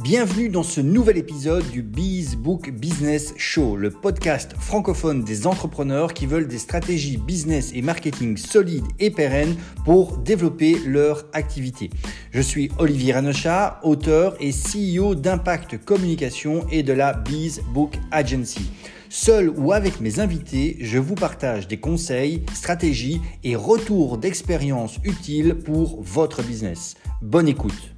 Bienvenue dans ce nouvel épisode du Book Business Show, le podcast francophone des entrepreneurs qui veulent des stratégies business et marketing solides et pérennes pour développer leur activité. Je suis Olivier Ranochat, auteur et CEO d'Impact Communication et de la Book Agency. Seul ou avec mes invités, je vous partage des conseils, stratégies et retours d'expérience utiles pour votre business. Bonne écoute.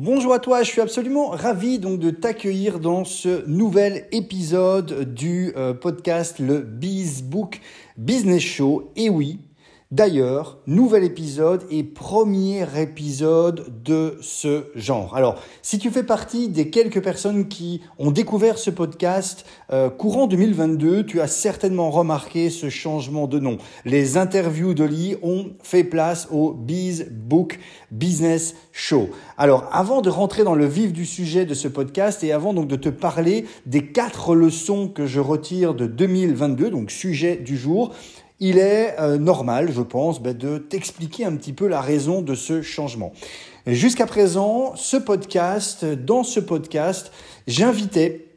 Bonjour à toi, je suis absolument ravi donc de t'accueillir dans ce nouvel épisode du euh, podcast le Book Business Show. Et oui, D'ailleurs, nouvel épisode et premier épisode de ce genre. Alors, si tu fais partie des quelques personnes qui ont découvert ce podcast euh, courant 2022, tu as certainement remarqué ce changement de nom. Les interviews Lee ont fait place au Biz Book Business Show. Alors, avant de rentrer dans le vif du sujet de ce podcast et avant donc de te parler des quatre leçons que je retire de 2022, donc sujet du jour, il est euh, normal, je pense, ben, de t'expliquer un petit peu la raison de ce changement. Jusqu'à présent, ce podcast, dans ce podcast, j'invitais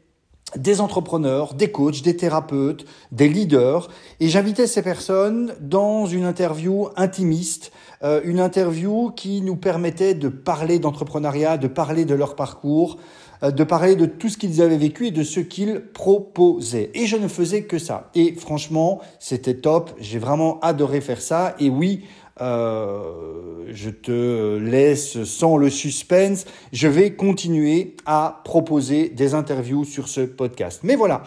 des entrepreneurs, des coachs, des thérapeutes, des leaders, et j'invitais ces personnes dans une interview intimiste, euh, une interview qui nous permettait de parler d'entrepreneuriat, de parler de leur parcours, de parler de tout ce qu'ils avaient vécu et de ce qu'ils proposaient. Et je ne faisais que ça. Et franchement, c'était top. J'ai vraiment adoré faire ça. Et oui, euh, je te laisse sans le suspense. Je vais continuer à proposer des interviews sur ce podcast. Mais voilà,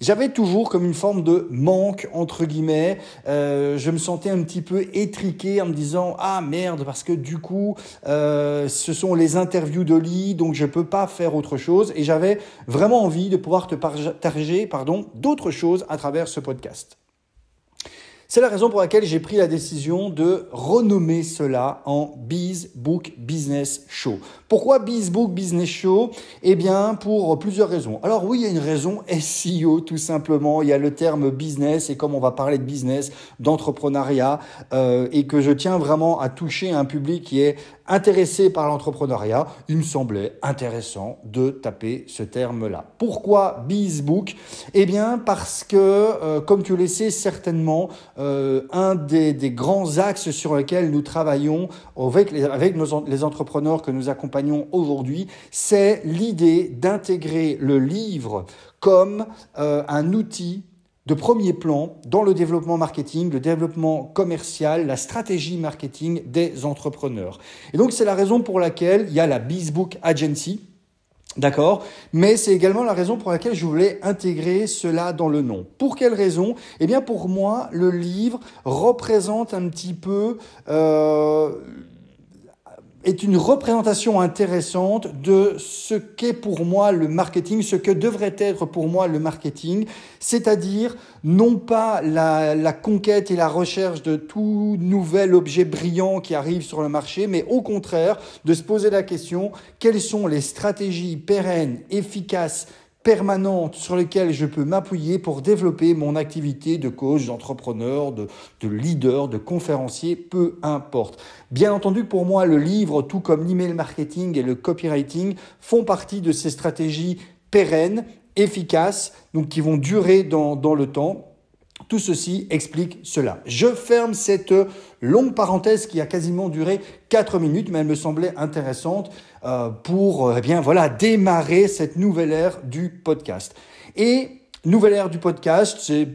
j'avais toujours comme une forme de manque, entre guillemets. Euh, je me sentais un petit peu étriqué en me disant Ah merde, parce que du coup, euh, ce sont les interviews de Lee, donc je peux pas faire autre chose. Et j'avais vraiment envie de pouvoir te partager d'autres choses à travers ce podcast. C'est la raison pour laquelle j'ai pris la décision de renommer cela en Biz Book Business Show. Pourquoi Biz Book Business Show? Eh bien, pour plusieurs raisons. Alors oui, il y a une raison SEO tout simplement. Il y a le terme business et comme on va parler de business, d'entrepreneuriat euh, et que je tiens vraiment à toucher un public qui est intéressé par l'entrepreneuriat, il me semblait intéressant de taper ce terme-là. Pourquoi Bizbook? Eh bien parce que, euh, comme tu le sais certainement, euh, un des, grands axes sur lesquels nous travaillons avec les, entrepreneurs que nous accompagnons aujourd'hui, c'est l'idée d'intégrer le livre comme euh, un outil de premier plan dans le développement marketing, le développement commercial, la stratégie marketing des entrepreneurs. Et donc c'est la raison pour laquelle il y a la Bizbook Agency, D'accord? Mais c'est également la raison pour laquelle je voulais intégrer cela dans le nom. Pour quelle raison? Eh bien pour moi, le livre représente un petit peu euh, est une représentation intéressante de ce qu'est pour moi le marketing, ce que devrait être pour moi le marketing, c'est-à-dire non pas la, conquête et la recherche de tout nouvel objet brillant qui arrive sur le marché, mais au contraire de se poser la question, quelles sont les stratégies pérennes, efficaces, permanente sur lesquelles je peux m'appuyer pour développer mon activité de coach, d'entrepreneur, de, de leader, de conférencier, peu importe. Bien entendu, pour moi, le livre, tout comme l'email marketing et le copywriting, font partie de ces stratégies pérennes, efficaces, donc qui vont durer dans, dans le temps tout ceci explique cela. Je ferme cette longue parenthèse qui a quasiment duré 4 minutes, mais elle me semblait intéressante euh, pour eh bien voilà démarrer cette nouvelle ère du podcast. Et nouvelle ère du podcast, c'est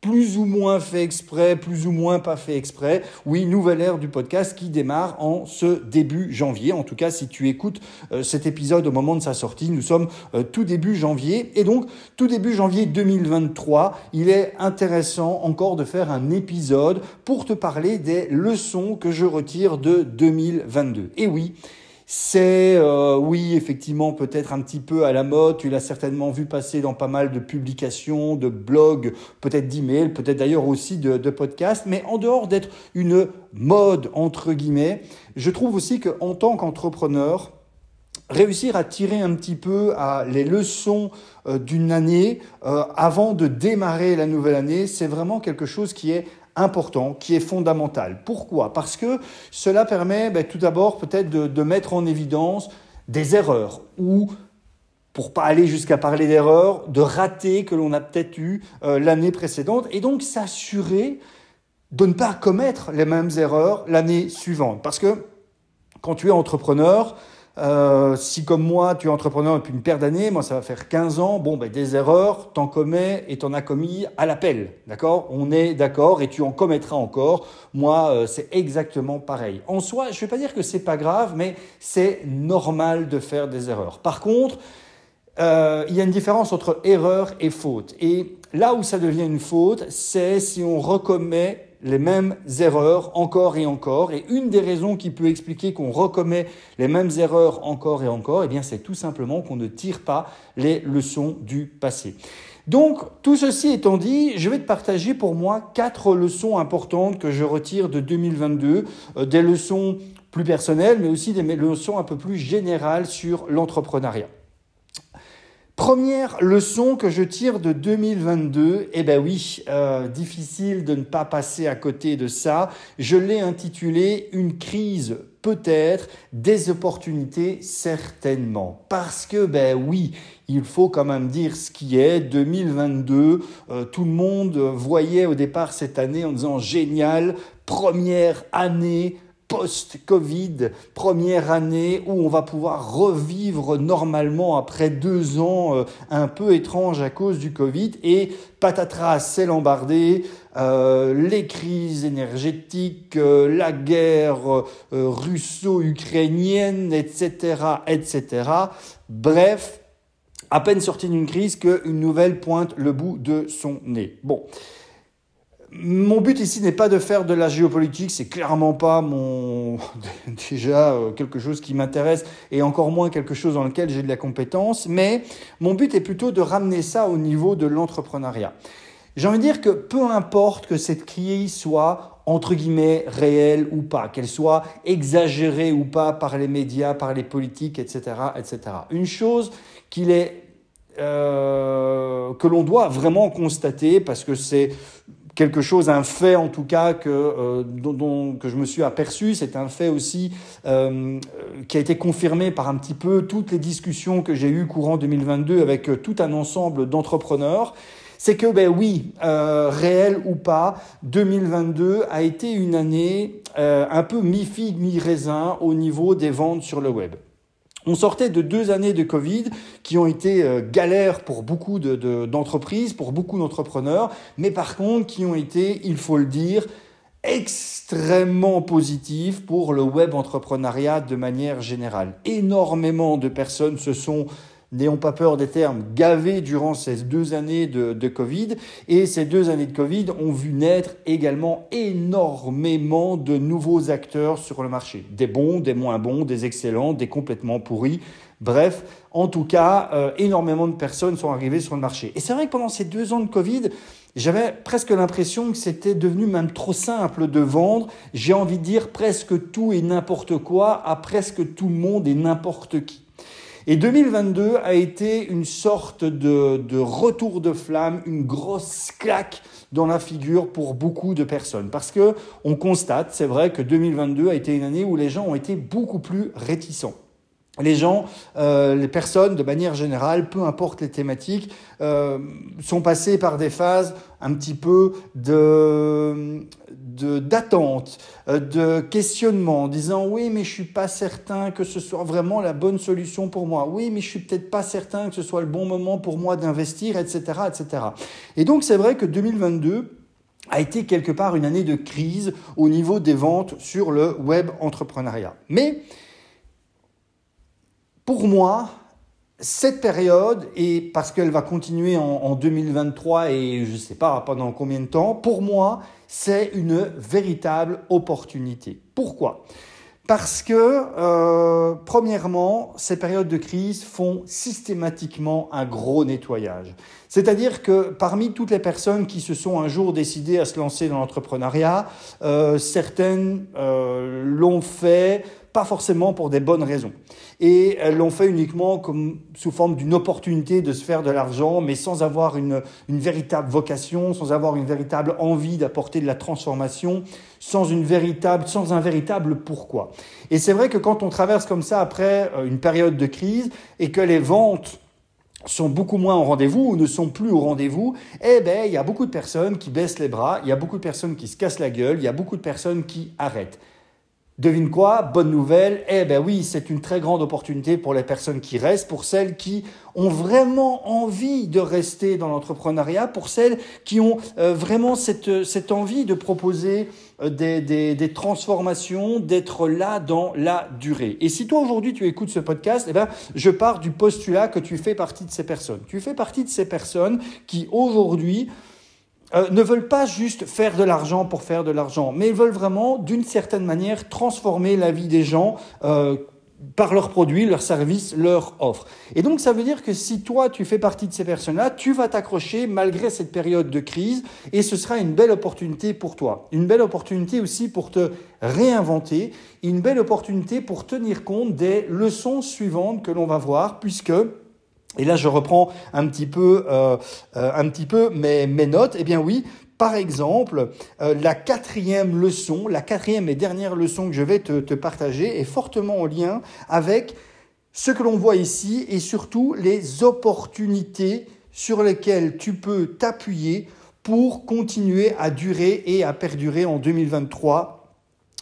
plus ou moins fait exprès, plus ou moins pas fait exprès. Oui, nouvelle ère du podcast qui démarre en ce début janvier. En tout cas, si tu écoutes euh, cet épisode au moment de sa sortie, nous sommes euh, tout début janvier. Et donc, tout début janvier 2023, il est intéressant encore de faire un épisode pour te parler des leçons que je retire de 2022. Et oui, c'est, euh, oui, effectivement, peut-être un petit peu à la mode. Tu l'as certainement vu passer dans pas mal de publications, de blogs, peut-être d'emails, peut-être d'ailleurs aussi de, podcasts. Mais en dehors d'être une mode, entre guillemets, je trouve aussi qu'en tant qu'entrepreneur, réussir à tirer un petit peu à les leçons euh, d'une année euh, avant de démarrer la nouvelle année, c'est vraiment quelque chose qui est important, qui est fondamental. Pourquoi? Parce que cela permet ben, tout d'abord peut-être de, mettre en évidence des erreurs ou pour pas aller jusqu'à parler d'erreurs, de ratés que l'on a peut-être eu euh, l'année précédente et donc s'assurer de ne pas commettre les mêmes erreurs l'année suivante. Parce que quand tu es entrepreneur, euh, si comme moi, tu es entrepreneur depuis une paire d'années, moi ça va faire 15 ans, bon, ben, des erreurs, t'en commets et t'en as commis à l'appel. D'accord? On est d'accord et tu en commettras encore. Moi, euh, c'est exactement pareil. En soi, je ne vais pas dire que c'est pas grave, mais c'est normal de faire des erreurs. Par contre, euh, il y a une différence entre erreur et faute. Et là où ça devient une faute, c'est si on recommet les mêmes erreurs encore et encore. Et une des raisons qui peut expliquer qu'on recommet les mêmes erreurs encore et encore, eh bien, c'est tout simplement qu'on ne tire pas les leçons du passé. Donc, tout ceci étant dit, je vais te partager pour moi quatre leçons importantes que je retire de 2022, euh, des leçons plus personnelles, mais aussi des leçons un peu plus générales sur l'entrepreneuriat. Première leçon que je tire de 2022, eh ben oui, euh, difficile de ne pas passer à côté de ça. Je l'ai intitulé Une crise peut-être, des opportunités certainement. Parce que, ben oui, il faut quand même dire ce qui est. 2022, euh, tout le monde voyait au départ cette année en disant génial, première année post-Covid, première année où on va pouvoir revivre normalement après deux ans euh, un peu étranges à cause du Covid et patatras, c'est l'embardé, euh, les crises énergétiques, euh, la guerre russo-ukrainienne, etc., etc. Bref, à peine sorti d'une crise qu'une nouvelle pointe le bout de son nez. Bon. Mon but ici n'est pas de faire de la géopolitique, c'est clairement pas mon déjà euh, quelque chose qui m'intéresse et encore moins quelque chose dans lequel j'ai de la compétence, mais mon but est plutôt de ramener ça au niveau de l'entrepreneuriat. J'ai envie de dire que peu importe que cette crise soit entre guillemets réelle ou pas, qu'elle soit exagérée ou pas par les médias, par les politiques, etc., etc. Une chose qu'il est euh, que l'on doit vraiment constater parce que c'est quelque chose, un fait en tout cas que, euh, dont, que je me suis aperçu. C'est un fait aussi euh, qui a été confirmé par un petit peu toutes les discussions que j'ai eues courant 2022 avec euh, tout un ensemble d'entrepreneurs. C'est que, ben oui, réel ou pas, 2022 a été une année un peu mi-figue, mi-raisin au niveau des ventes sur le web. On sortait de deux années de Covid qui ont été euh, galères pour beaucoup d'entreprises, pour beaucoup d'entrepreneurs, mais par contre qui ont été, il faut le dire, extrêmement positifs pour le web entrepreneuriat de manière générale. Énormément de personnes se sont n'ayons pas peur des termes, gavés durant ces deux années de, Covid. Et ces deux années de Covid ont vu naître également énormément de nouveaux acteurs sur le marché. Des bons, des moins bons, des excellents, des complètement pourris. Bref, en tout cas, euh, énormément de personnes sont arrivées sur le marché. Et c'est vrai que pendant ces deux ans de Covid, j'avais presque l'impression que c'était devenu même trop simple de vendre. J'ai envie de dire presque tout et n'importe quoi à presque tout le monde et n'importe qui. Et 2022 a été une sorte de, retour de flamme, une grosse claque dans la figure pour beaucoup de personnes. Parce que on constate, c'est vrai que 2022 a été une année où les gens ont été beaucoup plus réticents les gens, euh, les personnes, de manière générale, peu importe les thématiques, euh, sont passés par des phases un petit peu de d'attente, euh, de, questionnement, en disant oui, mais je suis pas certain que ce soit vraiment la bonne solution pour moi. Oui, mais je suis peut-être pas certain que ce soit le bon moment pour moi d'investir, etc., etc. Et donc c'est vrai que 2022 a été quelque part une année de crise au niveau des ventes sur le web entrepreneuriat. Mais pour moi, cette période, et parce qu'elle va continuer en, 2023 et je ne sais pas pendant combien de temps, pour moi, c'est une véritable opportunité. Pourquoi? Parce que, euh, premièrement, ces périodes de crise font systématiquement un gros nettoyage. C'est-à-dire que parmi toutes les personnes qui se sont un jour décidées à se lancer dans l'entrepreneuriat, euh, certaines euh, l'ont fait pas forcément pour des bonnes raisons. Et elles l'ont fait uniquement comme sous forme d'une opportunité de se faire de l'argent, mais sans avoir une, une véritable vocation, sans avoir une véritable envie d'apporter de la transformation, sans une véritable, sans un véritable pourquoi. Et c'est vrai que quand on traverse comme ça après euh, une période de crise et que les ventes sont beaucoup moins au rendez-vous ou ne sont plus au rendez-vous, eh ben, il y a beaucoup de personnes qui baissent les bras, il y a beaucoup de personnes qui se cassent la gueule, il y a beaucoup de personnes qui arrêtent. Devine quoi Bonne nouvelle. Eh ben oui, c'est une très grande opportunité pour les personnes qui restent, pour celles qui ont vraiment envie de rester dans l'entrepreneuriat, pour celles qui ont euh, vraiment cette, cette envie de proposer euh, des, des, des transformations, d'être là dans la durée. Et si toi aujourd'hui tu écoutes ce podcast, eh ben, je pars du postulat que tu fais partie de ces personnes. Tu fais partie de ces personnes qui aujourd'hui euh, ne veulent pas juste faire de l'argent pour faire de l'argent, mais ils veulent vraiment, d'une certaine manière, transformer la vie des gens euh, par leurs produits, leurs services, leurs offres. Et donc, ça veut dire que si toi, tu fais partie de ces personnes-là, tu vas t'accrocher malgré cette période de crise, et ce sera une belle opportunité pour toi. Une belle opportunité aussi pour te réinventer, une belle opportunité pour tenir compte des leçons suivantes que l'on va voir, puisque et là, je reprends un petit peu, euh, euh, un petit peu mes, mes notes. Eh bien oui, par exemple, euh, la quatrième leçon, la quatrième et dernière leçon que je vais te, te partager est fortement en lien avec ce que l'on voit ici et surtout les opportunités sur lesquelles tu peux t'appuyer pour continuer à durer et à perdurer en 2023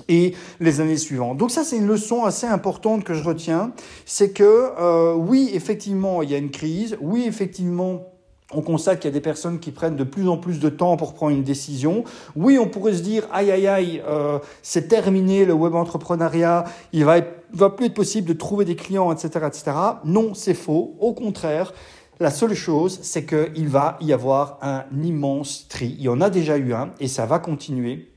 et les années suivantes. Donc ça, c'est une leçon assez importante que je retiens, c'est que euh, oui, effectivement, il y a une crise, oui, effectivement, on constate qu'il y a des personnes qui prennent de plus en plus de temps pour prendre une décision. Oui, on pourrait se dire, aïe, aïe, aïe, euh, c'est terminé le web entrepreneuriat, il va, va plus être possible de trouver des clients, etc., etc. Non, c'est faux. Au contraire, la seule chose, c'est qu'il va y avoir un immense tri. Il y en a déjà eu un et ça va continuer.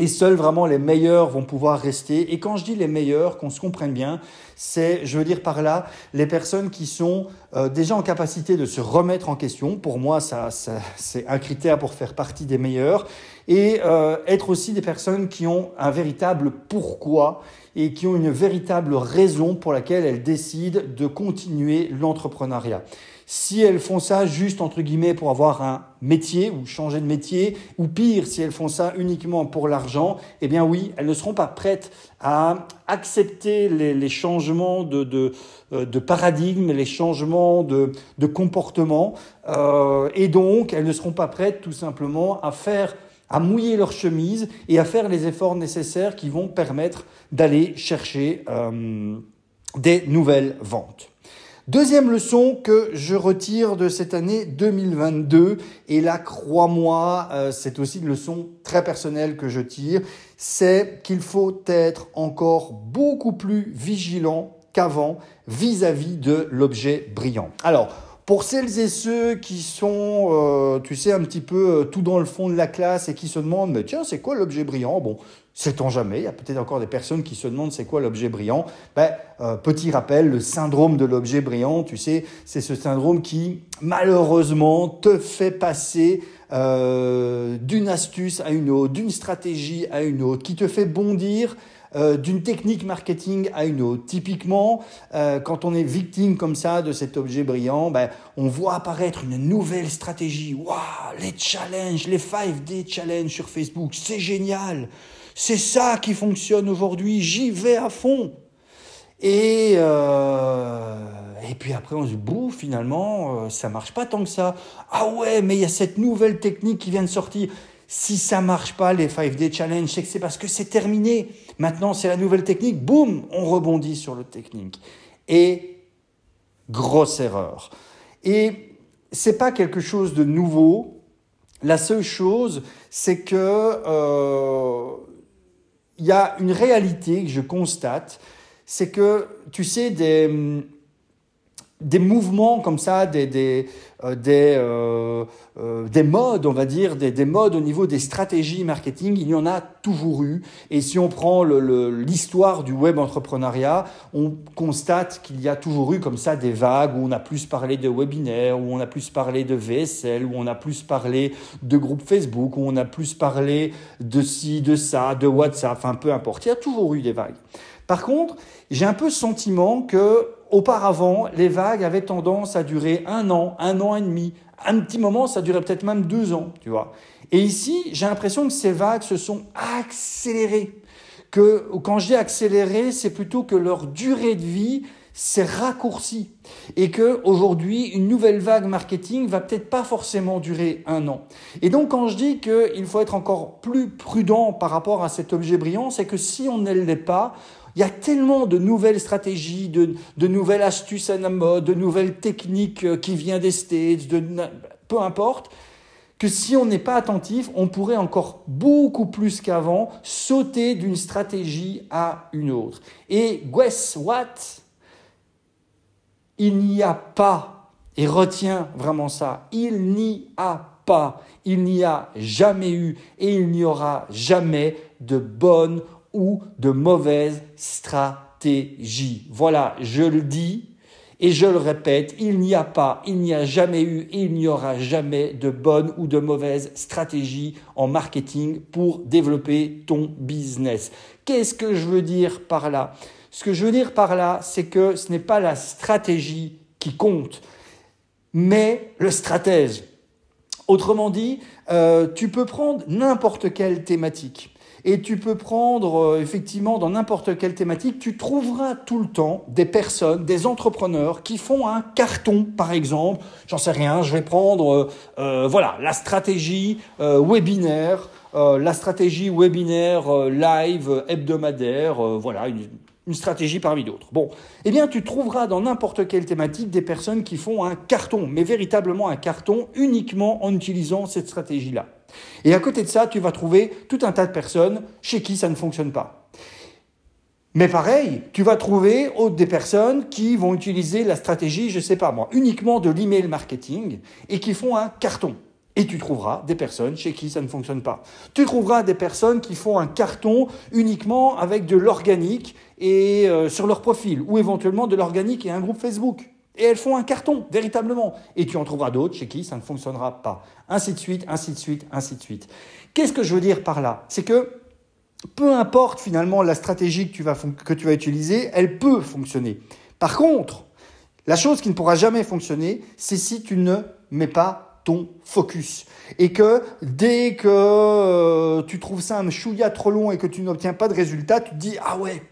Et seuls vraiment les meilleurs vont pouvoir rester. Et quand je dis les meilleurs, qu'on se comprenne bien, c'est, je veux dire par là, les personnes qui sont euh, déjà en capacité de se remettre en question. Pour moi, ça, ça c'est un critère pour faire partie des meilleurs. Et euh, être aussi des personnes qui ont un véritable pourquoi et qui ont une véritable raison pour laquelle elles décident de continuer l'entrepreneuriat. Si elles font ça juste entre guillemets pour avoir un métier ou changer de métier, ou pire, si elles font ça uniquement pour l'argent, eh bien oui, elles ne seront pas prêtes à accepter les, changements de, de, euh, de, paradigme, les changements de, de comportement, euh, et donc elles ne seront pas prêtes tout simplement à faire à mouiller leur chemise et à faire les efforts nécessaires qui vont permettre d'aller chercher euh, des nouvelles ventes. Deuxième leçon que je retire de cette année 2022, et là, crois-moi, euh, c'est aussi une leçon très personnelle que je tire, c'est qu'il faut être encore beaucoup plus vigilant qu'avant vis-à-vis de l'objet brillant. Alors, pour celles et ceux qui sont, euh, tu sais, un petit peu euh, tout dans le fond de la classe et qui se demandent, mais tiens, c'est quoi l'objet brillant? Bon, Sait-on jamais Il y a peut-être encore des personnes qui se demandent c'est quoi l'objet brillant. Ben, euh, petit rappel, le syndrome de l'objet brillant, tu sais, c'est ce syndrome qui malheureusement te fait passer euh, d'une astuce à une autre, d'une stratégie à une autre, qui te fait bondir euh, d'une technique marketing à une autre. Typiquement, quand on est victime comme ça de cet objet brillant, ben, on voit apparaître une nouvelle stratégie. Waouh, les challenges, les 5D challenges sur Facebook, c'est génial. C'est ça qui fonctionne aujourd'hui, j'y vais à fond. Et, euh, puis après, on se dit, bouh, finalement, euh, ça marche pas tant que ça. Ah ouais, mais il y a cette nouvelle technique qui vient de sortir. Si ça marche pas, les 5D Challenge, c'est que c'est parce que c'est terminé. Maintenant, c'est la nouvelle technique. Boum, on rebondit sur le technique. Et grosse erreur. Et c'est pas quelque chose de nouveau. La seule chose, c'est que euh, il y a une réalité que je constate, c'est que, tu sais, des, des mouvements comme ça, des, des, euh, des, euh, euh, des modes, on va dire, des, des, modes au niveau des stratégies marketing, il y en a toujours eu. Et si on prend l'histoire du web entrepreneuriat, on constate qu'il y a toujours eu comme ça des vagues où on a plus parlé de webinaires, où on a plus parlé de VSL, où on a plus parlé de groupes Facebook, où on a plus parlé de ci, de ça, de WhatsApp, enfin peu importe. Il y a toujours eu des vagues. Par contre, j'ai un peu ce sentiment que auparavant, les vagues avaient tendance à durer un an, un an et demi. Un petit moment, ça durait peut-être même deux ans, tu vois. Et ici, j'ai l'impression que ces vagues se sont accélérées. Que quand je dis accélérées, c'est plutôt que leur durée de vie s'est raccourcie et que aujourd'hui une nouvelle vague marketing va peut-être pas forcément durer un an. Et donc quand je dis qu'il faut être encore plus prudent par rapport à cet objet brillant, c'est que si on ne l'est pas, il y a tellement de nouvelles stratégies, de, nouvelles astuces à la mode, de nouvelles techniques euh, qui viennent des States, peu importe, que si on n'est pas attentif, on pourrait encore beaucoup plus qu'avant sauter d'une stratégie à une autre. Et guess what? Il n'y a pas, et retiens vraiment ça, il n'y a pas, il n'y a jamais eu et il n'y aura jamais de bonne de mauvaise stratégie. Voilà, je le dis, et je le répète, il n'y a pas, il n'y a jamais eu il n'y aura jamais de bonne ou de mauvaise stratégie en marketing pour développer ton business. Qu'est-ce que je veux dire par là? Ce que je veux dire par là, c'est que ce n'est pas la stratégie qui compte, mais le stratège. Autrement dit, euh, tu peux prendre n'importe quelle thématique et tu peux prendre euh, effectivement dans n'importe quelle thématique, tu trouveras tout le temps des personnes, des entrepreneurs qui font un carton, par exemple. J'en sais rien, je vais prendre euh, euh, voilà la stratégie webinaire, la stratégie webinaire live hebdomadaire, voilà une, une stratégie parmi d'autres. Bon, eh bien, tu trouveras dans n'importe quelle thématique des personnes qui font un carton, mais véritablement un carton uniquement en utilisant cette stratégie-là. Et à côté de ça, tu vas trouver tout un tas de personnes chez qui ça ne fonctionne pas. Mais pareil, tu vas trouver des personnes qui vont utiliser la stratégie, je sais pas moi, uniquement de l'email marketing et qui font un carton. Et tu trouveras des personnes chez qui ça ne fonctionne pas. Tu trouveras des personnes qui font un carton uniquement avec de l'organique et euh, sur leur profil, ou éventuellement de l'organique et un groupe Facebook. Et elles font un carton, véritablement. Et tu en trouveras d'autres chez qui ça ne fonctionnera pas. Ainsi de suite, ainsi de suite, ainsi de suite. Qu'est-ce que je veux dire par là? C'est que peu importe finalement la stratégie que tu vas, que tu vas utiliser, elle peut fonctionner. Par contre, la chose qui ne pourra jamais fonctionner, c'est si tu ne mets pas ton focus. Et que dès que euh, tu trouves ça un chouïa trop long et que tu n'obtiens pas de résultat, tu te dis ah ouais,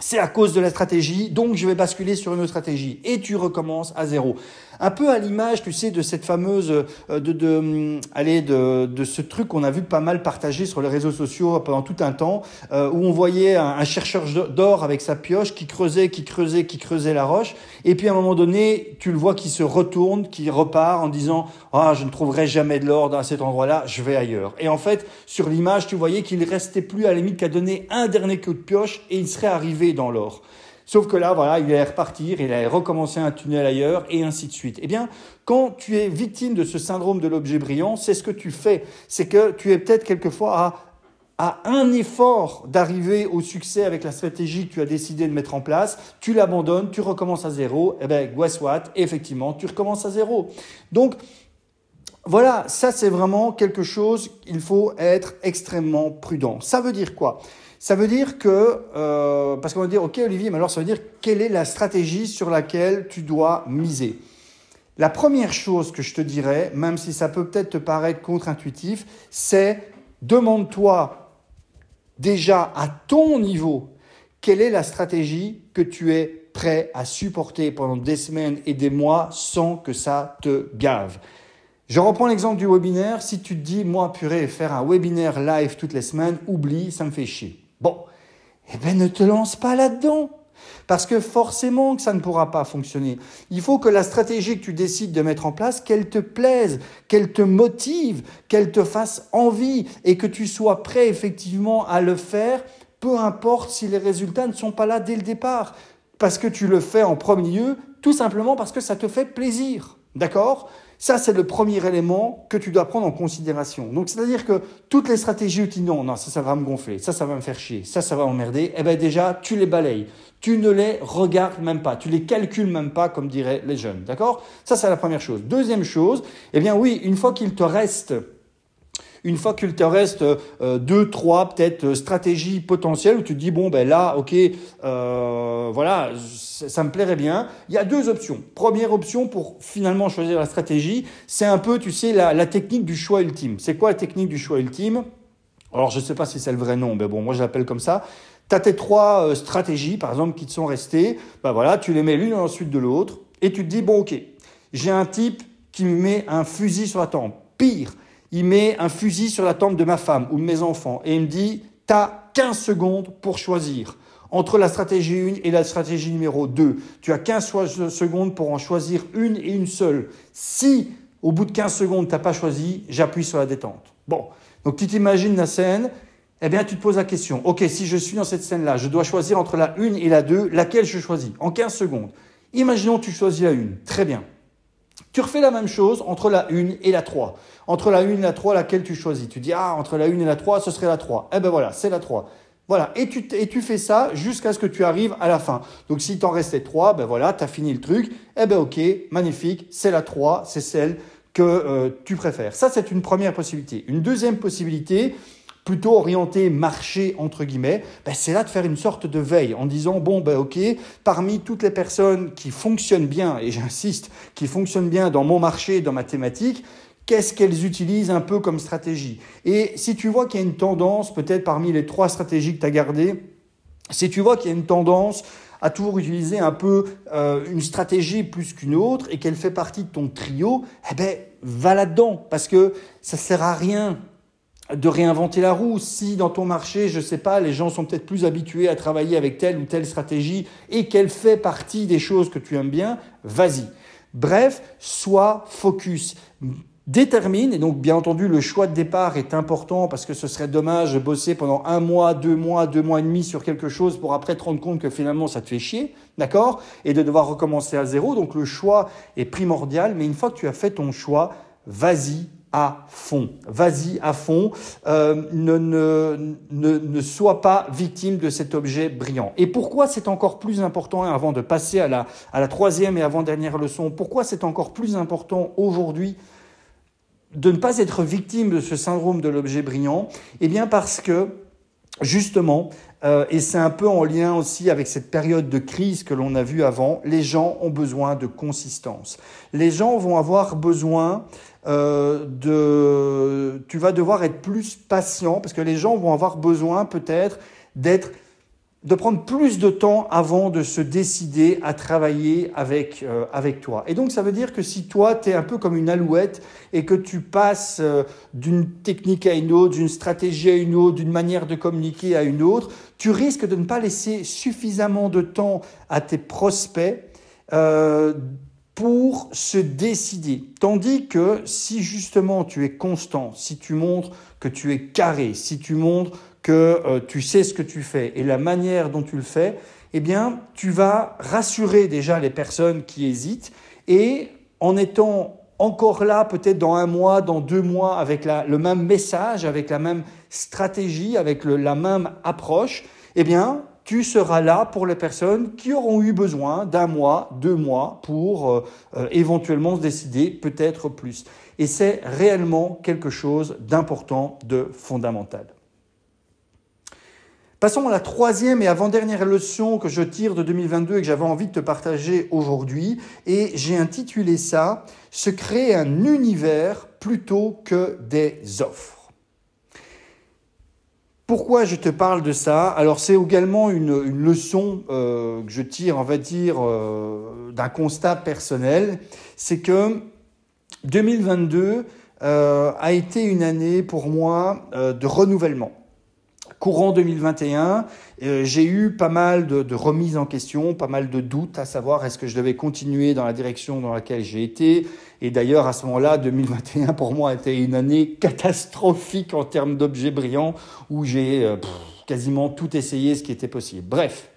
c'est à cause de la stratégie, donc je vais basculer sur une autre stratégie. Et tu recommences à zéro. Un peu à l'image, tu sais, de cette fameuse, euh, de, de, hum, allez, de, de ce truc qu'on a vu pas mal partagé sur les réseaux sociaux pendant tout un temps, euh, où on voyait un, chercheur d'or avec sa pioche qui creusait, qui creusait, qui creusait la roche, et puis à un moment donné, tu le vois qui se retourne, qui repart en disant, ah, je ne trouverai jamais de l'or dans cet endroit-là, je vais ailleurs. Et en fait, sur l'image, tu voyais qu'il restait plus à la limite qu'à donner un dernier coup de pioche et il serait arrivé dans l'or. Sauf que là, voilà, il allait repartir, il allait recommencer un tunnel ailleurs, et ainsi de suite. Eh bien, quand tu es victime de ce syndrome de l'objet brillant, c'est ce que tu fais. C'est que tu es peut-être quelquefois à un effort d'arriver au succès avec la stratégie que tu as décidé de mettre en place, tu l'abandonnes, tu recommences à zéro, et eh bien, guess what? Effectivement, tu recommences à zéro. Donc, voilà, ça c'est vraiment quelque chose, il faut être extrêmement prudent. Ça veut dire quoi? Ça veut dire que, euh, parce qu'on va dire, ok Olivier, mais alors ça veut dire quelle est la stratégie sur laquelle tu dois miser? La première chose que je te dirais, même si ça peut peut-être te paraître contre-intuitif, c'est demande-toi déjà à ton niveau quelle est la stratégie que tu es prêt à supporter pendant des semaines et des mois sans que ça te gave. Je reprends l'exemple du webinaire. Si tu te dis, moi, purée, faire un webinaire live toutes les semaines, oublie, ça me fait chier. Eh bien ne te lance pas là-dedans. Parce que forcément que ça ne pourra pas fonctionner. Il faut que la stratégie que tu décides de mettre en place, qu'elle te plaise, qu'elle te motive, qu'elle te fasse envie et que tu sois prêt effectivement à le faire, peu importe si les résultats ne sont pas là dès le départ. Parce que tu le fais en premier lieu, tout simplement parce que ça te fait plaisir. D'accord? Ça, c'est le premier élément que tu dois prendre en considération. Donc, c'est-à-dire que toutes les stratégies où tu dis non, non, ça, ça va me gonfler, ça, ça va me faire chier, ça, ça va m'emmerder, eh bien déjà, tu les balayes. Tu ne les regardes même pas, tu les calcules même pas, comme diraient les jeunes. D'accord? Ça, c'est la première chose. Deuxième chose, eh bien oui, une fois qu'il te reste Une fois qu'il te reste euh, deux, trois peut-être stratégies potentielles où tu te dis bon ben là, ok, euh, voilà, ça me plairait bien. Il y a deux options. Première option pour finalement choisir la stratégie, c'est un peu, tu sais, la, technique du choix ultime. C'est quoi la technique du choix ultime? Alors je ne sais pas si c'est le vrai nom, mais bon, moi je l'appelle comme ça. Tu as tes trois euh, stratégies, par exemple, qui te sont restées. Ben voilà, tu les mets l'une ensuite de l'autre et tu te dis bon ok, j'ai un type qui me met un fusil sur la tempe. Pire, il met un fusil sur la tempe de ma femme ou de mes enfants et il me dit, tu as 15 secondes pour choisir. Entre la stratégie 1 et la stratégie numéro 2, tu as 15 secondes pour en choisir une et une seule. Si au bout de 15 secondes, tu n'as pas choisi, j'appuie sur la détente. Bon, donc tu t'imagines la scène, eh bien tu te poses la question, ok, si je suis dans cette scène-là, je dois choisir entre la 1 et la 2, laquelle je choisis En 15 secondes? Imaginons que tu choisis la 1, très bien. Tu refais la même chose entre la 1 et la 3. Entre la 1 et la 3, laquelle tu choisis? Tu dis, ah, entre la 1 et la 3, ce serait la 3. Eh ben voilà, c'est la 3. Voilà, et tu, et tu fais ça jusqu'à ce que tu arrives à la fin. Donc si t'en restait 3, ben voilà, tu as fini le truc. Eh ben ok, magnifique, c'est la 3, c'est celle que euh, tu préfères. Ça, c'est une première possibilité. Une deuxième possibilité, plutôt orienté marché entre guillemets, ben c'est là de faire une sorte de veille en disant bon ben ok, parmi toutes les personnes qui fonctionnent bien et j'insiste, qui fonctionnent bien dans mon marché, dans ma thématique, qu'est-ce qu'elles utilisent un peu comme stratégie Et si tu vois qu'il y a une tendance, peut-être parmi les trois stratégies que tu as gardées, si tu vois qu'il y a une tendance à toujours utiliser un peu euh, une stratégie plus qu'une autre et qu'elle fait partie de ton trio, eh ben va là-dedans parce que ça sert à rien de réinventer la roue. Si dans ton marché, je ne sais pas, les gens sont peut-être plus habitués à travailler avec telle ou telle stratégie et qu'elle fait partie des choses que tu aimes bien, vas-y. Bref, sois focus. Détermine, et donc bien entendu le choix de départ est important parce que ce serait dommage de bosser pendant un mois, deux mois, deux mois et demi sur quelque chose pour après te rendre compte que finalement ça te fait chier, d'accord Et de devoir recommencer à zéro. Donc le choix est primordial, mais une fois que tu as fait ton choix, vas-y à fond. Vas-y à fond. Euh, ne, ne, ne, ne, sois pas victime de cet objet brillant. Et pourquoi c'est encore plus important, avant de passer à la, à la troisième et avant-dernière leçon, pourquoi c'est encore plus important aujourd'hui de ne pas être victime de ce syndrome de l'objet brillant Eh bien parce que, justement, euh, et c'est un peu en lien aussi avec cette période de crise que l'on a vue avant, les gens ont besoin de consistance. Les gens vont avoir besoin euh, de... Tu vas devoir être plus patient parce que les gens vont avoir besoin peut-être d'être de prendre plus de temps avant de se décider à travailler avec, euh, avec toi. Et donc ça veut dire que si toi, tu es un peu comme une alouette et que tu passes euh, d'une technique à une autre, d'une stratégie à une autre, d'une manière de communiquer à une autre, tu risques de ne pas laisser suffisamment de temps à tes prospects euh, pour se décider. Tandis que si justement tu es constant, si tu montres que tu es carré, si tu montres que euh, tu sais ce que tu fais et la manière dont tu le fais, eh bien, tu vas rassurer déjà les personnes qui hésitent et en étant encore là, peut-être dans un mois, dans deux mois, avec le même message, avec la même stratégie, avec la même approche, eh bien, tu seras là pour les personnes qui auront eu besoin d'un mois, deux mois pour euh, euh, éventuellement se décider, peut-être plus. Et c'est réellement quelque chose d'important, de fondamental. Passons à la troisième et avant-dernière leçon que je tire de 2022 et que j'avais envie de te partager aujourd'hui. Et j'ai intitulé ça Se créer un univers plutôt que des offres. Pourquoi je te parle de ça? Alors c'est également une, leçon euh, que je tire, on va dire, euh, d'un constat personnel. C'est que 2022 euh, a été une année pour moi de renouvellement courant 2021, euh, j'ai eu pas mal de, remises en question, pas mal de doutes à savoir est-ce que je devais continuer dans la direction dans laquelle j'ai été. Et d'ailleurs, à ce moment-là, 2021 pour moi était une année catastrophique en termes d'objets brillants où j'ai euh, quasiment tout essayé ce qui était possible. Bref.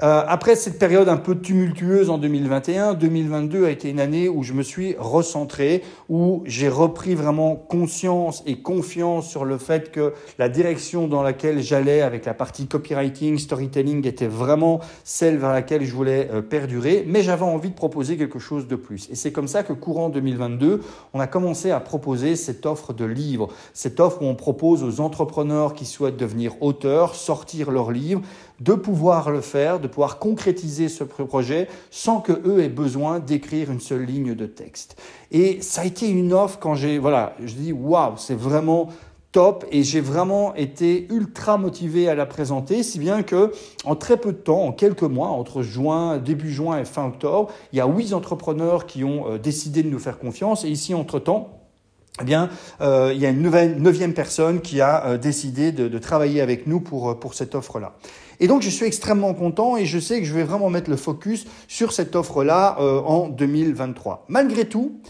Euh, après cette période un peu tumultueuse en 2021, 2022 a été une année où je me suis recentré, où j'ai repris vraiment conscience et confiance sur le fait que la direction dans laquelle j'allais avec la partie copywriting, storytelling était vraiment celle vers laquelle je voulais euh, perdurer, mais j'avais envie de proposer quelque chose de plus. Et c'est comme ça que courant 2022, on a commencé à proposer cette offre de livres, cette offre où on propose aux entrepreneurs qui souhaitent devenir auteurs, sortir leurs livres, de pouvoir le faire, de pouvoir concrétiser ce projet sans que eux aient besoin d'écrire une seule ligne de texte. Et ça a été une offre quand j'ai, voilà, je dis waouh, c'est vraiment top et j'ai vraiment été ultra motivé à la présenter, si bien que en très peu de temps, en quelques mois, entre juin, début juin et fin octobre, il y a huit entrepreneurs qui ont euh, décidé de nous faire confiance et ici entre temps, eh bien, euh, il y a une neuvième personne qui a euh, décidé de, de, travailler avec nous pour, pour cette offre-là. Et donc, je suis extrêmement content et je sais que je vais vraiment mettre le focus sur cette offre-là euh, en 2023. Malgré tout,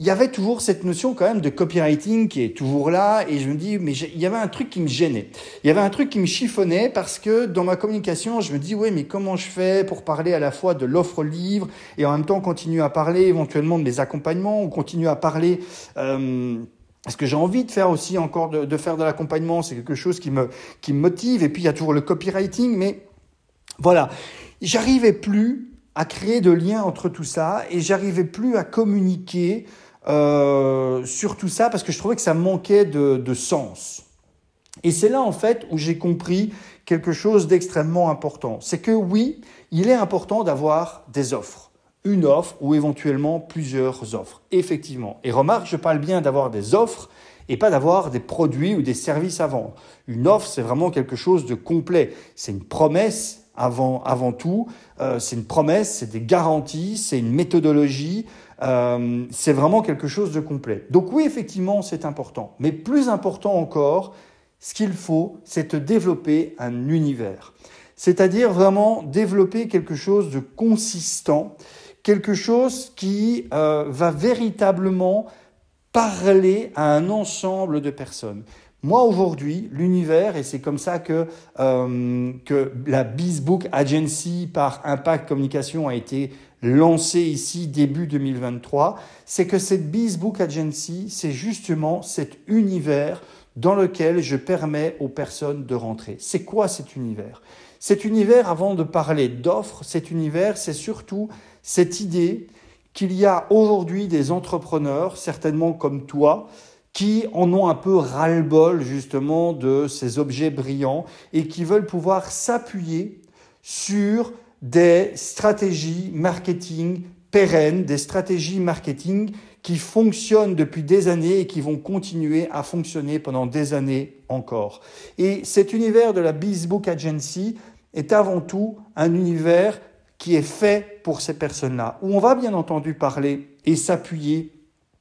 il y avait toujours cette notion quand même de copywriting qui est toujours là et je me dis mais il y avait un truc qui me gênait. Il y avait un truc qui me chiffonnait parce que dans ma communication, je me dis oui mais comment je fais pour parler à la fois de l'offre livre et en même temps continuer à parler éventuellement de mes accompagnements ou continuer à parler euh, est-ce que j'ai envie de faire aussi encore de, de faire de l'accompagnement C'est quelque chose qui me, qui me motive. Et puis il y a toujours le copywriting, mais voilà, j'arrivais plus à créer de liens entre tout ça et j'arrivais plus à communiquer euh, sur tout ça parce que je trouvais que ça manquait de, de sens. Et c'est là en fait où j'ai compris quelque chose d'extrêmement important. C'est que oui, il est important d'avoir des offres une offre ou éventuellement plusieurs offres. Effectivement. Et remarque, je parle bien d'avoir des offres et pas d'avoir des produits ou des services à vendre. Une offre, c'est vraiment quelque chose de complet. C'est une promesse avant, avant tout. Euh, c'est une promesse, c'est des garanties, c'est une méthodologie. Euh, c'est vraiment quelque chose de complet. Donc oui, effectivement, c'est important. Mais plus important encore, ce qu'il faut, c'est de développer un univers. C'est-à-dire vraiment développer quelque chose de consistant quelque chose qui euh, va véritablement parler à un ensemble de personnes. Moi aujourd'hui, l'univers, et c'est comme ça que, euh, que la Bizbook Agency par Impact Communication a été lancée ici début 2023, c'est que cette Bizbook Agency, c'est justement cet univers dans lequel je permets aux personnes de rentrer. C'est quoi cet univers? Cet univers, avant de parler d'offres, cet univers, c'est surtout cette idée qu'il y a aujourd'hui des entrepreneurs, certainement comme toi, qui en ont un peu ras-le-bol justement de ces objets brillants et qui veulent pouvoir s'appuyer sur des stratégies marketing pérennes, des stratégies marketing qui fonctionnent depuis des années et qui vont continuer à fonctionner pendant des années encore. Et cet univers de la Bizbook Agency est avant tout un univers qui est fait pour ces personnes-là, où on va bien entendu parler et s'appuyer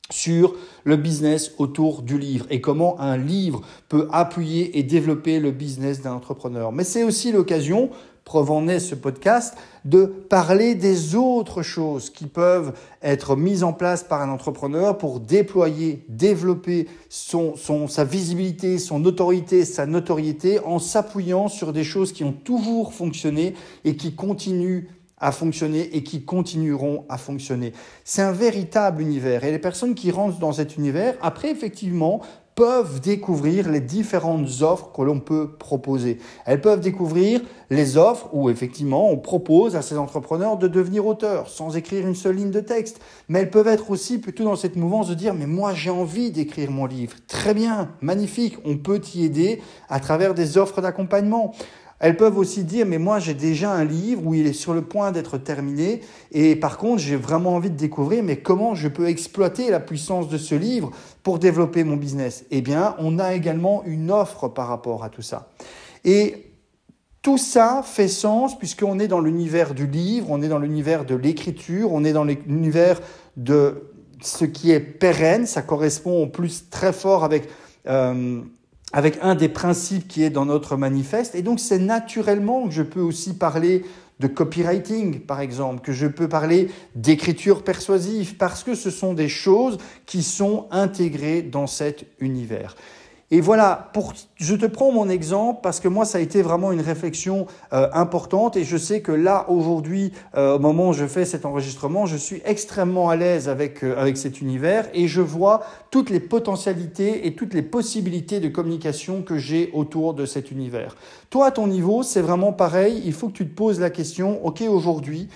sur le business autour du livre et comment un livre peut appuyer et développer le business d'un entrepreneur. Mais c'est aussi l'occasion, preuve en est ce podcast, de parler des autres choses qui peuvent être mises en place par un entrepreneur pour déployer, développer son, son, sa visibilité, son autorité, sa notoriété en s'appuyant sur des choses qui ont toujours fonctionné et qui continuent à fonctionner et qui continueront à fonctionner. C'est un véritable univers et les personnes qui rentrent dans cet univers, après effectivement, peuvent découvrir les différentes offres que l'on peut proposer. Elles peuvent découvrir les offres où effectivement on propose à ces entrepreneurs de devenir auteurs sans écrire une seule ligne de texte. Mais elles peuvent être aussi plutôt dans cette mouvance de dire mais moi j'ai envie d'écrire mon livre. Très bien, magnifique, on peut y aider à travers des offres d'accompagnement. Elles peuvent aussi dire, mais moi j'ai déjà un livre où il est sur le point d'être terminé, et par contre j'ai vraiment envie de découvrir, mais comment je peux exploiter la puissance de ce livre pour développer mon business? Eh bien, on a également une offre par rapport à tout ça. Et tout ça fait sens puisqu'on est dans l'univers du livre, on est dans l'univers de l'écriture, on est dans l'univers de ce qui est pérenne, ça correspond en plus très fort avec... Euh, avec un des principes qui est dans notre manifeste. Et donc c'est naturellement que je peux aussi parler de copywriting, par exemple, que je peux parler d'écriture persuasive, parce que ce sont des choses qui sont intégrées dans cet univers. Et voilà, pour, je te prends mon exemple parce que moi, ça a été vraiment une réflexion euh, importante et je sais que là, aujourd'hui, euh, au moment où je fais cet enregistrement, je suis extrêmement à l'aise avec, euh, avec cet univers et je vois toutes les potentialités et toutes les possibilités de communication que j'ai autour de cet univers. Toi, à ton niveau, c'est vraiment pareil. Il faut que tu te poses la question, OK, aujourd'hui,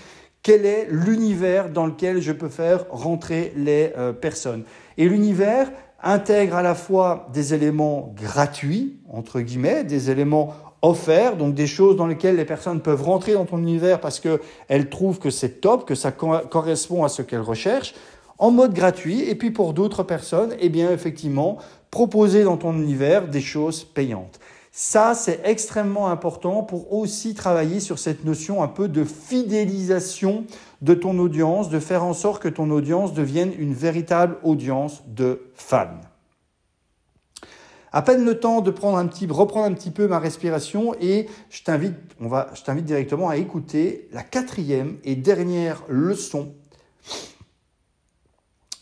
quel est l'univers dans lequel je peux faire rentrer les personnes? Et l'univers, intègre à la fois des éléments gratuits, entre guillemets, des éléments offerts, donc des choses dans lesquelles les personnes peuvent rentrer dans ton univers parce qu'elles trouvent que c'est top, que ça correspond à ce qu'elles recherchent, en mode gratuit, et puis pour d'autres personnes, eh bien effectivement, proposer dans ton univers des choses payantes. Ça, c'est extrêmement important pour aussi travailler sur cette notion un peu de fidélisation de ton audience, de faire en sorte que ton audience devienne une véritable audience de fans. À peine le temps de prendre un petit, reprendre un petit peu ma respiration et je t'invite, je t'invite directement à écouter la quatrième et dernière leçon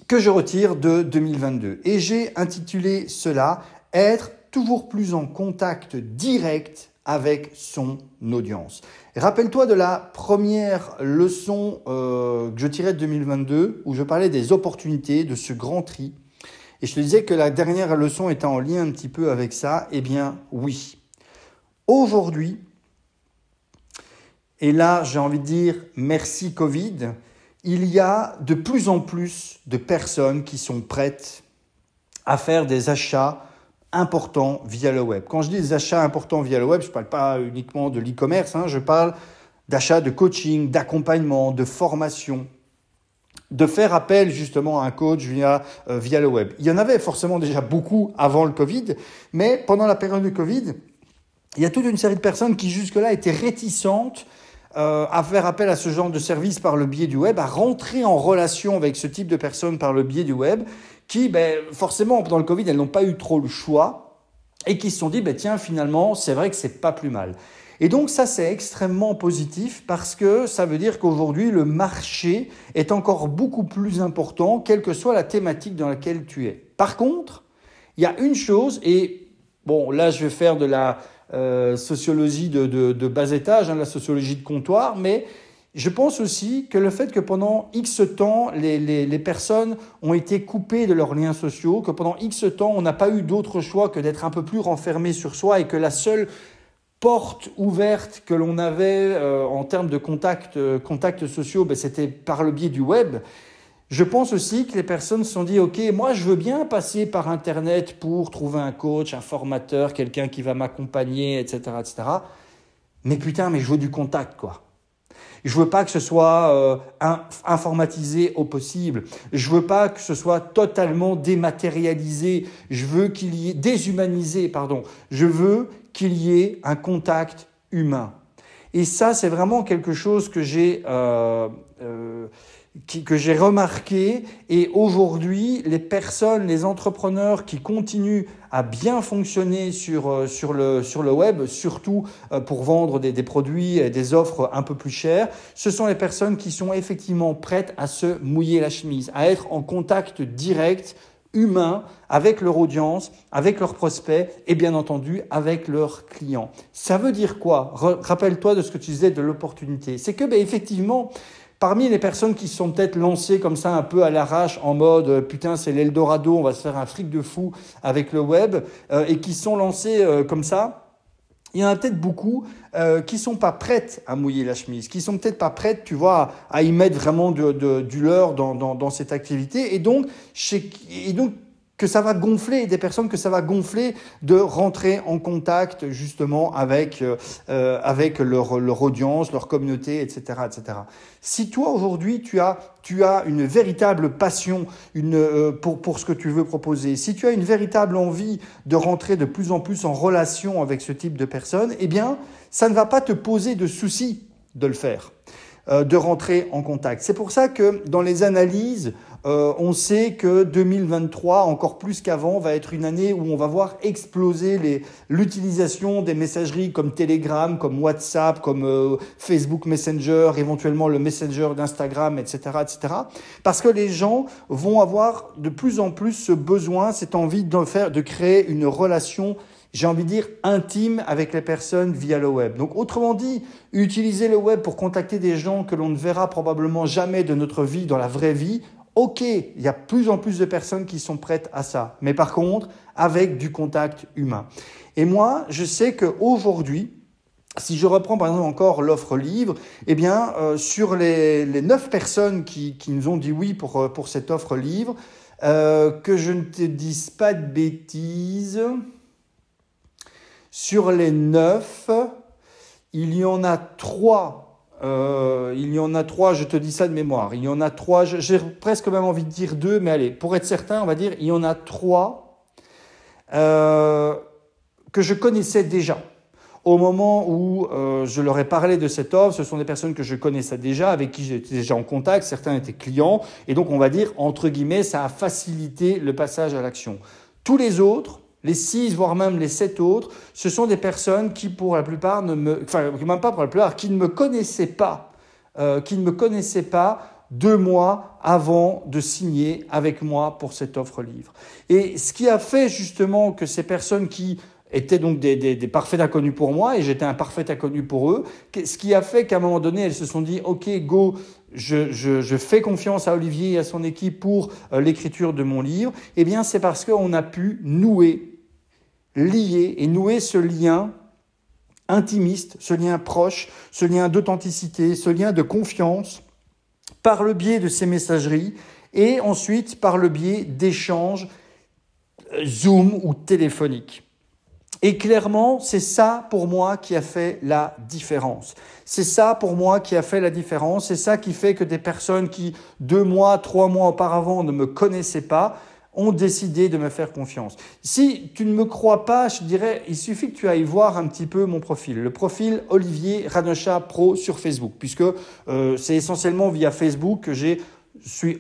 que je retire de 2022. Et j'ai intitulé cela Être toujours plus en contact direct avec son audience. Rappelle-toi de la première leçon euh, que je tirais de 2022 où je parlais des opportunités, de ce grand tri. Et je te disais que la dernière leçon était en lien un petit peu avec ça. Eh bien oui. Aujourd'hui, et là j'ai envie de dire merci Covid, il y a de plus en plus de personnes qui sont prêtes à faire des achats importants via le web. Quand je dis des achats importants via le web, je ne parle pas uniquement de l'e-commerce, hein, je parle d'achats de coaching, d'accompagnement, de formation, de faire appel justement à un coach via, euh, via le web. Il y en avait forcément déjà beaucoup avant le Covid, mais pendant la période de Covid, il y a toute une série de personnes qui jusque-là étaient réticentes euh, à faire appel à ce genre de service par le biais du web, à rentrer en relation avec ce type de personnes par le biais du web, qui, ben, forcément, pendant le Covid, elles n'ont pas eu trop le choix et qui se sont dit, ben, tiens, finalement, c'est vrai que c'est pas plus mal. Et donc ça, c'est extrêmement positif parce que ça veut dire qu'aujourd'hui, le marché est encore beaucoup plus important, quelle que soit la thématique dans laquelle tu es. Par contre, il y a une chose, et bon, là, je vais faire de la euh, sociologie de, de, bas étage, hein, la sociologie de comptoir, mais je pense aussi que le fait que pendant X temps, les, personnes ont été coupées de leurs liens sociaux, que pendant X temps, on n'a pas eu d'autre choix que d'être un peu plus renfermé sur soi et que la seule porte ouverte que l'on avait euh, en termes de contacts, euh, contacts sociaux, ben, c'était par le biais du web. Je pense aussi que les personnes se sont dit, OK, moi je veux bien passer par Internet pour trouver un coach, un formateur, quelqu'un qui va m'accompagner, etc., etc. Mais putain, mais je veux du contact, quoi. Je veux pas que ce soit euh, informatisé au possible. Je veux pas que ce soit totalement dématérialisé. Je veux qu'il y ait déshumanisé, pardon. Je veux qu'il y ait un contact humain. Et ça, c'est vraiment quelque chose que j'ai euh, euh, que j'ai remarqué et aujourd'hui les personnes, les entrepreneurs qui continuent à bien fonctionner sur, euh, sur, le, sur le web, surtout euh, pour vendre des, des produits et des offres un peu plus chères, ce sont les personnes qui sont effectivement prêtes à se mouiller la chemise, à être en contact direct humain avec leur audience, avec leurs prospects et bien entendu avec leurs clients. Ça veut dire quoi? Rappelle-toi de ce que tu disais de l'opportunité. C'est que ben, effectivement, Parmi les personnes qui sont peut-être lancées comme ça un peu à l'arrache en mode euh, putain c'est l'Eldorado, on va se faire un fric de fou avec le web euh, et qui sont lancées euh, comme ça, il y en a peut-être beaucoup euh, qui sont pas prêtes à mouiller la chemise, qui sont peut-être pas prêtes, tu vois, à, y mettre vraiment de, du leur dans, dans, cette activité. Et donc que ça va gonfler, des personnes que ça va gonfler de rentrer en contact justement avec, euh, euh, avec leur, leur audience, leur communauté, etc. etc. Si toi aujourd'hui tu as, tu as une véritable passion une, euh, pour, pour ce que tu veux proposer, si tu as une véritable envie de rentrer de plus en plus en relation avec ce type de personnes, eh bien ça ne va pas te poser de soucis de le faire. Euh, de rentrer en contact. C'est pour ça que dans les analyses Euh, on sait que 2023, encore plus qu'avant, va être une année où on va voir exploser l'utilisation des messageries comme Telegram, comme WhatsApp, comme euh, Facebook Messenger, éventuellement le Messenger d'Instagram, etc., etc. Parce que les gens vont avoir de plus en plus ce besoin, cette envie de faire, de créer une relation j'ai envie de dire, intime avec les personnes via le web. Donc, autrement dit, utiliser le web pour contacter des gens que l'on ne verra probablement jamais de notre vie dans la vraie vie, ok, il y a plus en plus de personnes qui sont prêtes à ça. Mais par contre, avec du contact humain. Et moi, je sais qu'aujourd'hui, si je reprends par exemple encore l'offre livre, eh bien, euh, sur les, les 9 personnes qui, nous ont dit oui pour, euh, pour cette offre livre, euh, que je ne te dise pas de bêtises, sur les 9, il y en a 3 euh, il y en a trois, je te dis ça de mémoire. Il y en a trois, j'ai presque même envie de dire deux, mais allez, pour être certain, on va dire, il y en a trois euh, que je connaissais déjà. Au moment où euh, je leur ai parlé de cette offre, ce sont des personnes que je connaissais déjà, avec qui j'étais déjà en contact, certains étaient clients, et donc on va dire, entre guillemets, ça a facilité le passage à l'action. Tous les autres, les six, voire même les sept autres, ce sont des personnes qui, pour la plupart, ne me, enfin, même pas pour la plupart, qui ne me connaissaient pas, euh, qui ne me connaissaient pas deux mois avant de signer avec moi pour cette offre livre. Et ce qui a fait justement que ces personnes qui étaient donc des, des, parfaits inconnus pour moi et j'étais un parfait inconnu pour eux. Ce qui a fait qu'à un moment donné, elles se sont dit, OK, go, je, je, je fais confiance à Olivier et à son équipe pour euh, l'écriture de mon livre. Eh bien, c'est parce qu'on a pu nouer, lier et nouer ce lien intimiste, ce lien proche, ce lien d'authenticité, ce lien de confiance par le biais de ces messageries et ensuite par le biais d'échanges euh, Zoom ou téléphoniques. Et clairement, c'est ça pour moi qui a fait la différence. C'est ça pour moi qui a fait la différence. C'est ça qui fait que des personnes qui, deux mois, trois mois auparavant, ne me connaissaient pas, ont décidé de me faire confiance. Si tu ne me crois pas, je dirais, il suffit que tu ailles voir un petit peu mon profil. Le profil Olivier Ranocha Pro sur Facebook, puisque euh, c'est essentiellement via Facebook que j'ai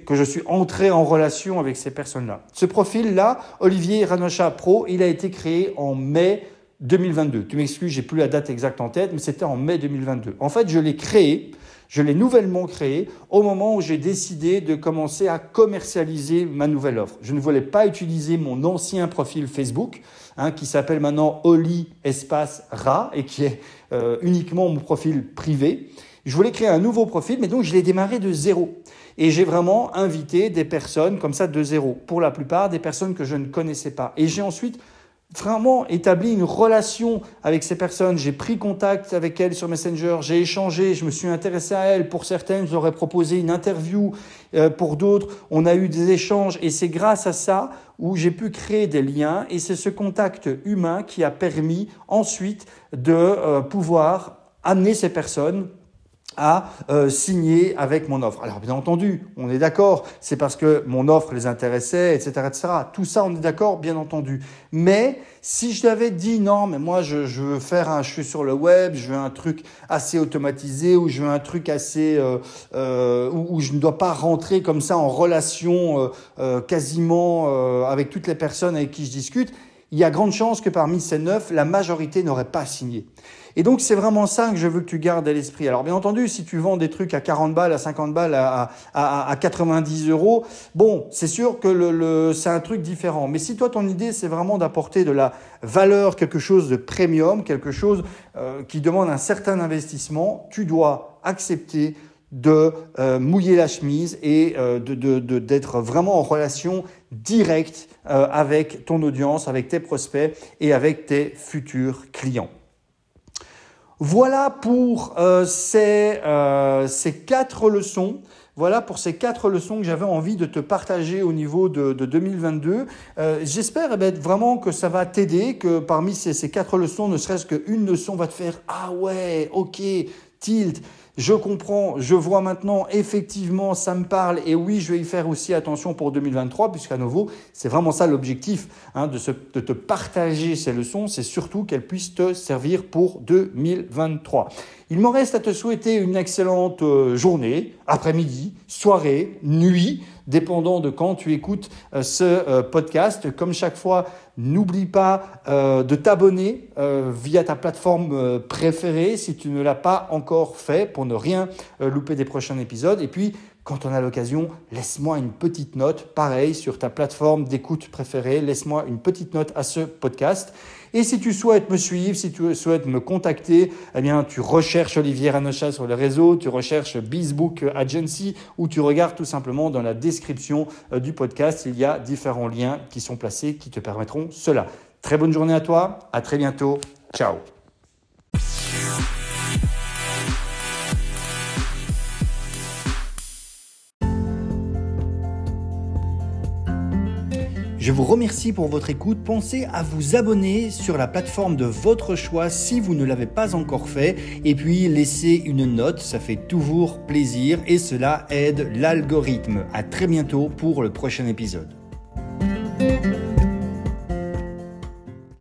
que je suis entré en relation avec ces personnes-là. Ce profil-là, Olivier Ranocha Pro, il a été créé en mai 2022. Tu m'excuses, j'ai plus la date exacte en tête, mais c'était en mai 2022. En fait, je l'ai créé, je l'ai nouvellement créé au moment où j'ai décidé de commencer à commercialiser ma nouvelle offre. Je ne voulais pas utiliser mon ancien profil Facebook, hein, qui s'appelle maintenant Oli Espace Ra et qui est euh, uniquement mon profil privé. Je voulais créer un nouveau profil, mais donc je l'ai démarré de zéro. Et j'ai vraiment invité des personnes comme ça de zéro. Pour la plupart, des personnes que je ne connaissais pas. Et j'ai ensuite vraiment établi une relation avec ces personnes. J'ai pris contact avec elles sur Messenger, j'ai échangé, je me suis intéressé à elles. Pour certaines, ai proposé une interview. Euh, pour d'autres, on a eu des échanges. Et c'est grâce à ça où j'ai pu créer des liens. Et c'est ce contact humain qui a permis ensuite de euh, pouvoir amener ces personnes à euh, signer avec mon offre. Alors bien entendu, on est d'accord, c'est parce que mon offre les intéressait, etc., etc. Tout ça, on est d'accord, bien entendu. Mais si je t'avais dit non, mais moi je, je, veux faire un, je suis sur le web, je veux un truc assez automatisé ou je veux un truc assez euh, euh, où, où, je ne dois pas rentrer comme ça en relation euh, euh quasiment avec toutes les personnes avec qui je discute, il y a grande chance que parmi ces neuf, la majorité n'aurait pas signé. Et donc, c'est vraiment ça que je veux que tu gardes à l'esprit. Alors, bien entendu, si tu vends des trucs à 40 balles, à 50 balles, à, à, à 90 euros, bon, c'est sûr que le c'est un truc différent. Mais si toi, ton idée, c'est vraiment d'apporter de la valeur, quelque chose de premium, quelque chose euh, qui demande un certain investissement, tu dois accepter de euh, mouiller la chemise et euh, de, d'être vraiment en relation directe euh, avec ton audience, avec tes prospects et avec tes futurs clients. Voilà pour euh, ces, euh, ces quatre leçons. Voilà pour ces quatre leçons que j'avais envie de te partager au niveau de, de 2022. Euh, J'espère vraiment que ça va t'aider, que parmi ces, ces quatre leçons, ne serait-ce qu'une leçon va te faire Ah ouais, ok, tilt je comprends, je vois maintenant, effectivement, ça me parle, et oui, je vais y faire aussi attention pour 2023, puisqu'à nouveau, c'est vraiment ça l'objectif hein, de, te partager ces leçons, c'est surtout qu'elles puissent te servir pour 2023. Il me reste à te souhaiter une excellente euh, journée, après-midi, soirée, nuit, dépendant de quand tu écoutes euh, ce euh, podcast. Comme chaque fois, n'oublie pas euh, de t'abonner via ta plateforme préférée si tu ne l'as pas encore fait pour ne rien louper des prochains épisodes. Et puis, quand on a l'occasion, laisse-moi une petite note, pareil, sur ta plateforme d'écoute préférée, laisse-moi une petite note à ce podcast. Et si tu souhaites me suivre, si tu souhaites me contacter, eh bien, tu recherches Olivier Ranocha sur les réseaux, tu recherches Bizbook Agency ou tu regardes tout simplement dans la description euh, du podcast. Il y a différents liens qui sont placés qui te permettront cela. Très bonne journée à toi. À très bientôt. Ciao. Je vous remercie pour votre écoute. Pensez à vous abonner sur la plateforme de votre choix si vous ne l'avez pas encore fait. Et puis laissez une note, ça fait toujours plaisir et cela aide l'algorithme. À très bientôt pour le prochain épisode.